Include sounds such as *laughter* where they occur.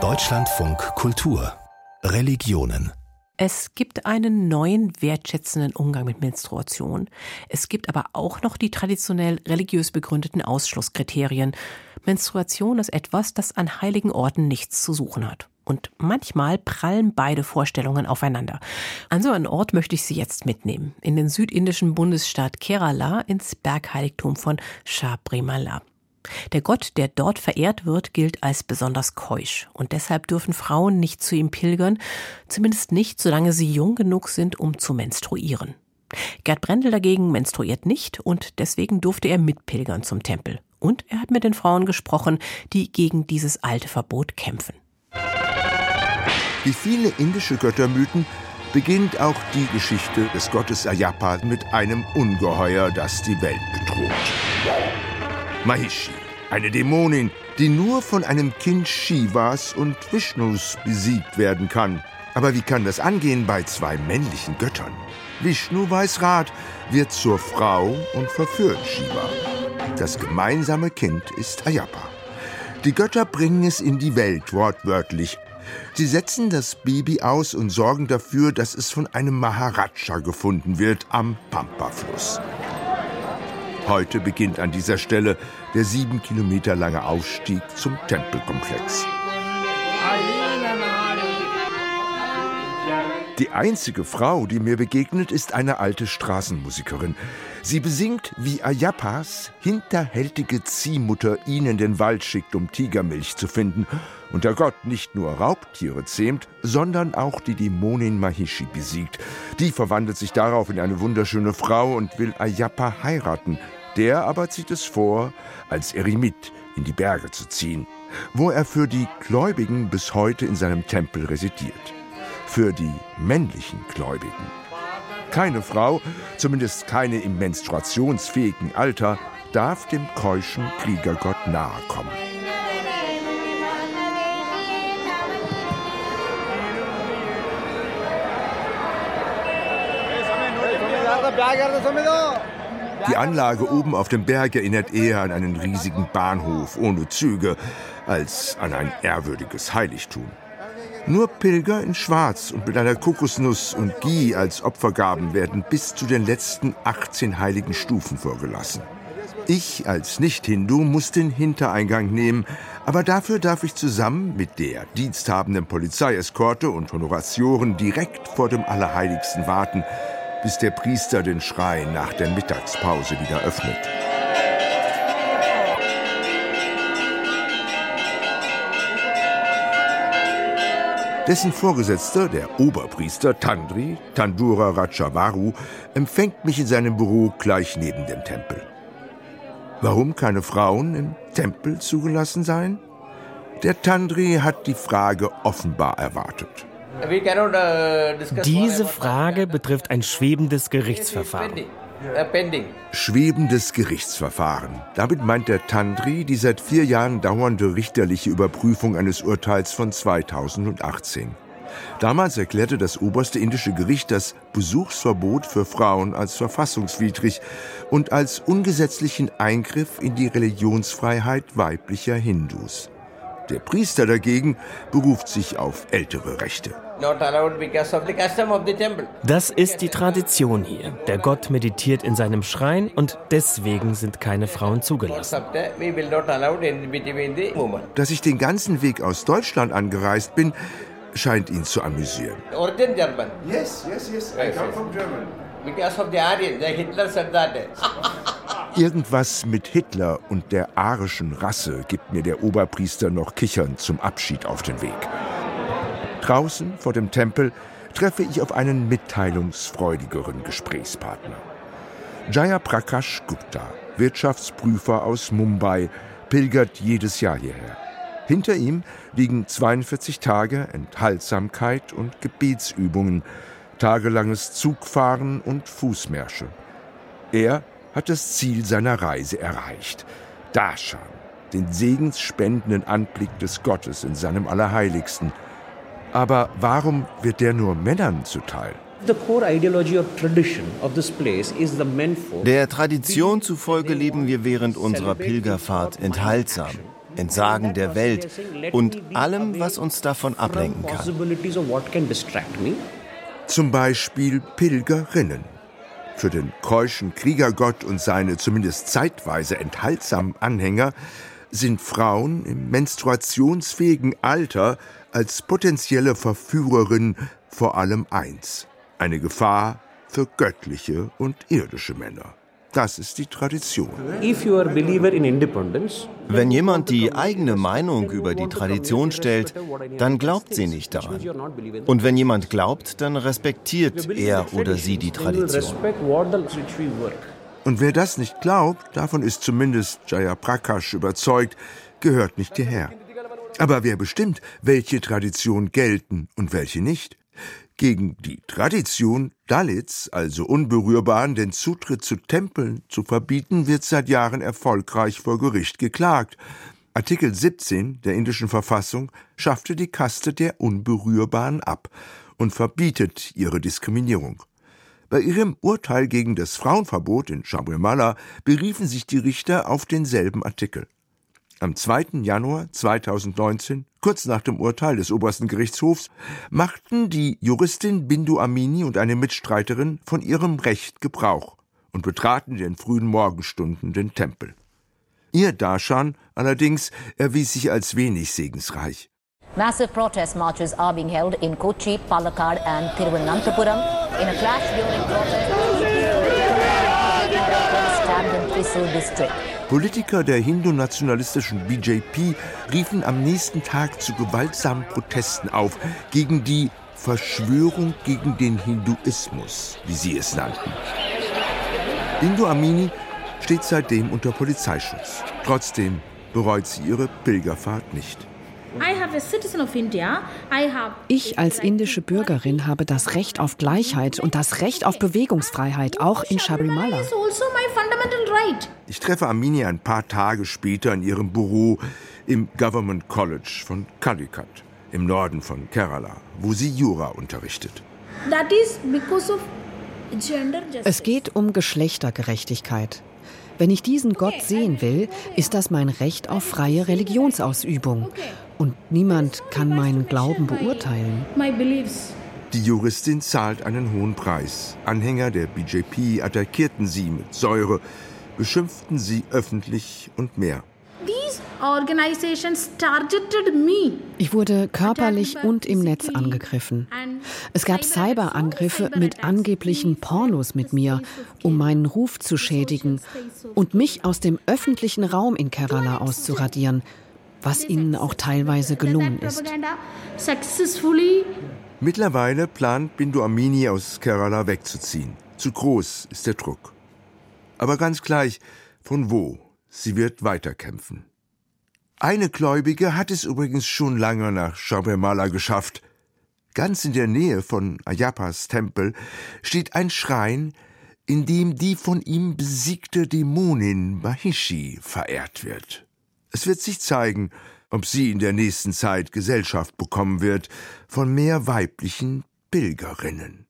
Deutschlandfunk Kultur Religionen es gibt einen neuen wertschätzenden Umgang mit Menstruation. Es gibt aber auch noch die traditionell religiös begründeten Ausschlusskriterien. Menstruation ist etwas, das an heiligen Orten nichts zu suchen hat. Und manchmal prallen beide Vorstellungen aufeinander. An so einen Ort möchte ich Sie jetzt mitnehmen. In den südindischen Bundesstaat Kerala ins Bergheiligtum von Shabrimala. Der Gott, der dort verehrt wird, gilt als besonders keusch. Und deshalb dürfen Frauen nicht zu ihm pilgern, zumindest nicht, solange sie jung genug sind, um zu menstruieren. Gerd Brendel dagegen menstruiert nicht und deswegen durfte er mitpilgern zum Tempel. Und er hat mit den Frauen gesprochen, die gegen dieses alte Verbot kämpfen. Wie viele indische Göttermythen beginnt auch die Geschichte des Gottes Ayappa mit einem Ungeheuer, das die Welt bedroht. Mahishi, eine Dämonin, die nur von einem Kind Shivas und Vishnus besiegt werden kann. Aber wie kann das angehen bei zwei männlichen Göttern? Vishnu weiß Rat, wird zur Frau und verführt Shiva. Das gemeinsame Kind ist Ayappa. Die Götter bringen es in die Welt, wortwörtlich. Sie setzen das Baby aus und sorgen dafür, dass es von einem Maharaja gefunden wird am Pampa-Fluss. Heute beginnt an dieser Stelle der sieben Kilometer lange Aufstieg zum Tempelkomplex. Die einzige Frau, die mir begegnet, ist eine alte Straßenmusikerin. Sie besingt, wie Ayapas hinterhältige Ziehmutter ihn in den Wald schickt, um Tigermilch zu finden. Und der Gott nicht nur Raubtiere zähmt, sondern auch die Dämonin Mahishi besiegt. Die verwandelt sich darauf in eine wunderschöne Frau und will Ayappa heiraten. Der aber zieht es vor, als Eremit in die Berge zu ziehen, wo er für die Gläubigen bis heute in seinem Tempel residiert. Für die männlichen Gläubigen. Keine Frau, zumindest keine im menstruationsfähigen Alter, darf dem keuschen Kriegergott nahe kommen. Die Anlage oben auf dem Berg erinnert eher an einen riesigen Bahnhof ohne Züge als an ein ehrwürdiges Heiligtum. Nur Pilger in Schwarz und mit einer Kokosnuss und Ghee als Opfergaben werden bis zu den letzten 18 heiligen Stufen vorgelassen. Ich als Nicht-Hindu muss den Hintereingang nehmen, aber dafür darf ich zusammen mit der diensthabenden Polizeieskorte und Honoratioren direkt vor dem Allerheiligsten warten, bis der Priester den Schrein nach der Mittagspause wieder öffnet. Dessen Vorgesetzter, der Oberpriester Tandri, Tandura Rajavaru, empfängt mich in seinem Büro gleich neben dem Tempel. Warum keine Frauen im Tempel zugelassen seien? Der Tandri hat die Frage offenbar erwartet. Uh, Diese Frage betrifft ein schwebendes Gerichtsverfahren. Uh, schwebendes Gerichtsverfahren. Damit meint der Tandri die seit vier Jahren dauernde richterliche Überprüfung eines Urteils von 2018. Damals erklärte das oberste indische Gericht das Besuchsverbot für Frauen als verfassungswidrig und als ungesetzlichen Eingriff in die Religionsfreiheit weiblicher Hindus. Der Priester dagegen beruft sich auf ältere Rechte. Das ist die Tradition hier. Der Gott meditiert in seinem Schrein und deswegen sind keine Frauen zugelassen. Dass ich den ganzen Weg aus Deutschland angereist bin, scheint ihn zu amüsieren. Yes, yes, yes. I come from Germany. Because of the Aryan, the Hitler said that. *laughs* Irgendwas mit Hitler und der arischen Rasse gibt mir der Oberpriester noch kichernd zum Abschied auf den Weg. Draußen vor dem Tempel treffe ich auf einen mitteilungsfreudigeren Gesprächspartner. Jaya Prakash Gupta, Wirtschaftsprüfer aus Mumbai, pilgert jedes Jahr hierher. Hinter ihm liegen 42 Tage Enthaltsamkeit und Gebetsübungen, tagelanges Zugfahren und Fußmärsche. Er hat das Ziel seiner Reise erreicht. Darshan, den segensspendenden Anblick des Gottes in seinem Allerheiligsten. Aber warum wird der nur Männern zuteil? Der Tradition zufolge leben wir während unserer Pilgerfahrt enthaltsam. Entsagen der Welt und allem, was uns davon ablenken kann. Zum Beispiel Pilgerinnen. Für den keuschen Kriegergott und seine zumindest zeitweise enthaltsamen Anhänger sind Frauen im menstruationsfähigen Alter als potenzielle Verführerin vor allem eins: eine Gefahr für göttliche und irdische Männer. Das ist die Tradition. Wenn jemand die eigene Meinung über die Tradition stellt, dann glaubt sie nicht daran. Und wenn jemand glaubt, dann respektiert er oder sie die Tradition. Und wer das nicht glaubt, davon ist zumindest Jaya Prakash überzeugt, gehört nicht hierher. Aber wer bestimmt, welche Traditionen gelten und welche nicht? Gegen die Tradition, Dalits, also Unberührbaren, den Zutritt zu Tempeln zu verbieten, wird seit Jahren erfolgreich vor Gericht geklagt. Artikel 17 der indischen Verfassung schaffte die Kaste der Unberührbaren ab und verbietet ihre Diskriminierung. Bei ihrem Urteil gegen das Frauenverbot in Shabrimala beriefen sich die Richter auf denselben Artikel. Am 2. Januar 2019, kurz nach dem Urteil des obersten Gerichtshofs, machten die Juristin Bindu Amini und eine Mitstreiterin von ihrem Recht Gebrauch und betraten in den frühen Morgenstunden den Tempel. Ihr Darshan allerdings erwies sich als wenig segensreich. Massive protest marches are being held in Kochi, Palakkad and Thiruvananthapuram. In a clash during protest, in Thrissur district. Politiker der hindu-nationalistischen BJP riefen am nächsten Tag zu gewaltsamen Protesten auf gegen die Verschwörung gegen den Hinduismus, wie sie es nannten. Bindu Amini steht seitdem unter Polizeischutz. Trotzdem bereut sie ihre Pilgerfahrt nicht. Ich als indische Bürgerin habe das Recht auf Gleichheit und das Recht auf Bewegungsfreiheit, auch in Shabrimala. Also ich treffe Amini ein paar Tage später in ihrem Büro im Government College von Calicut im Norden von Kerala, wo sie Jura unterrichtet. Es geht um Geschlechtergerechtigkeit. Wenn ich diesen Gott sehen will, ist das mein Recht auf freie Religionsausübung. Und niemand kann meinen Glauben beurteilen. Die Juristin zahlt einen hohen Preis. Anhänger der BJP attackierten sie mit Säure, beschimpften sie öffentlich und mehr. Ich wurde körperlich und im Netz angegriffen. Es gab Cyberangriffe mit angeblichen Pornos mit mir, um meinen Ruf zu schädigen und mich aus dem öffentlichen Raum in Kerala auszuradieren, was ihnen auch teilweise gelungen ist. Mittlerweile plant Bindu Amini aus Kerala wegzuziehen. Zu groß ist der Druck. Aber ganz gleich, von wo, sie wird weiterkämpfen. Eine Gläubige hat es übrigens schon lange nach Shabrimala geschafft. Ganz in der Nähe von Ayapas Tempel steht ein Schrein, in dem die von ihm besiegte Dämonin Mahishi verehrt wird. Es wird sich zeigen, ob sie in der nächsten Zeit Gesellschaft bekommen wird von mehr weiblichen Pilgerinnen.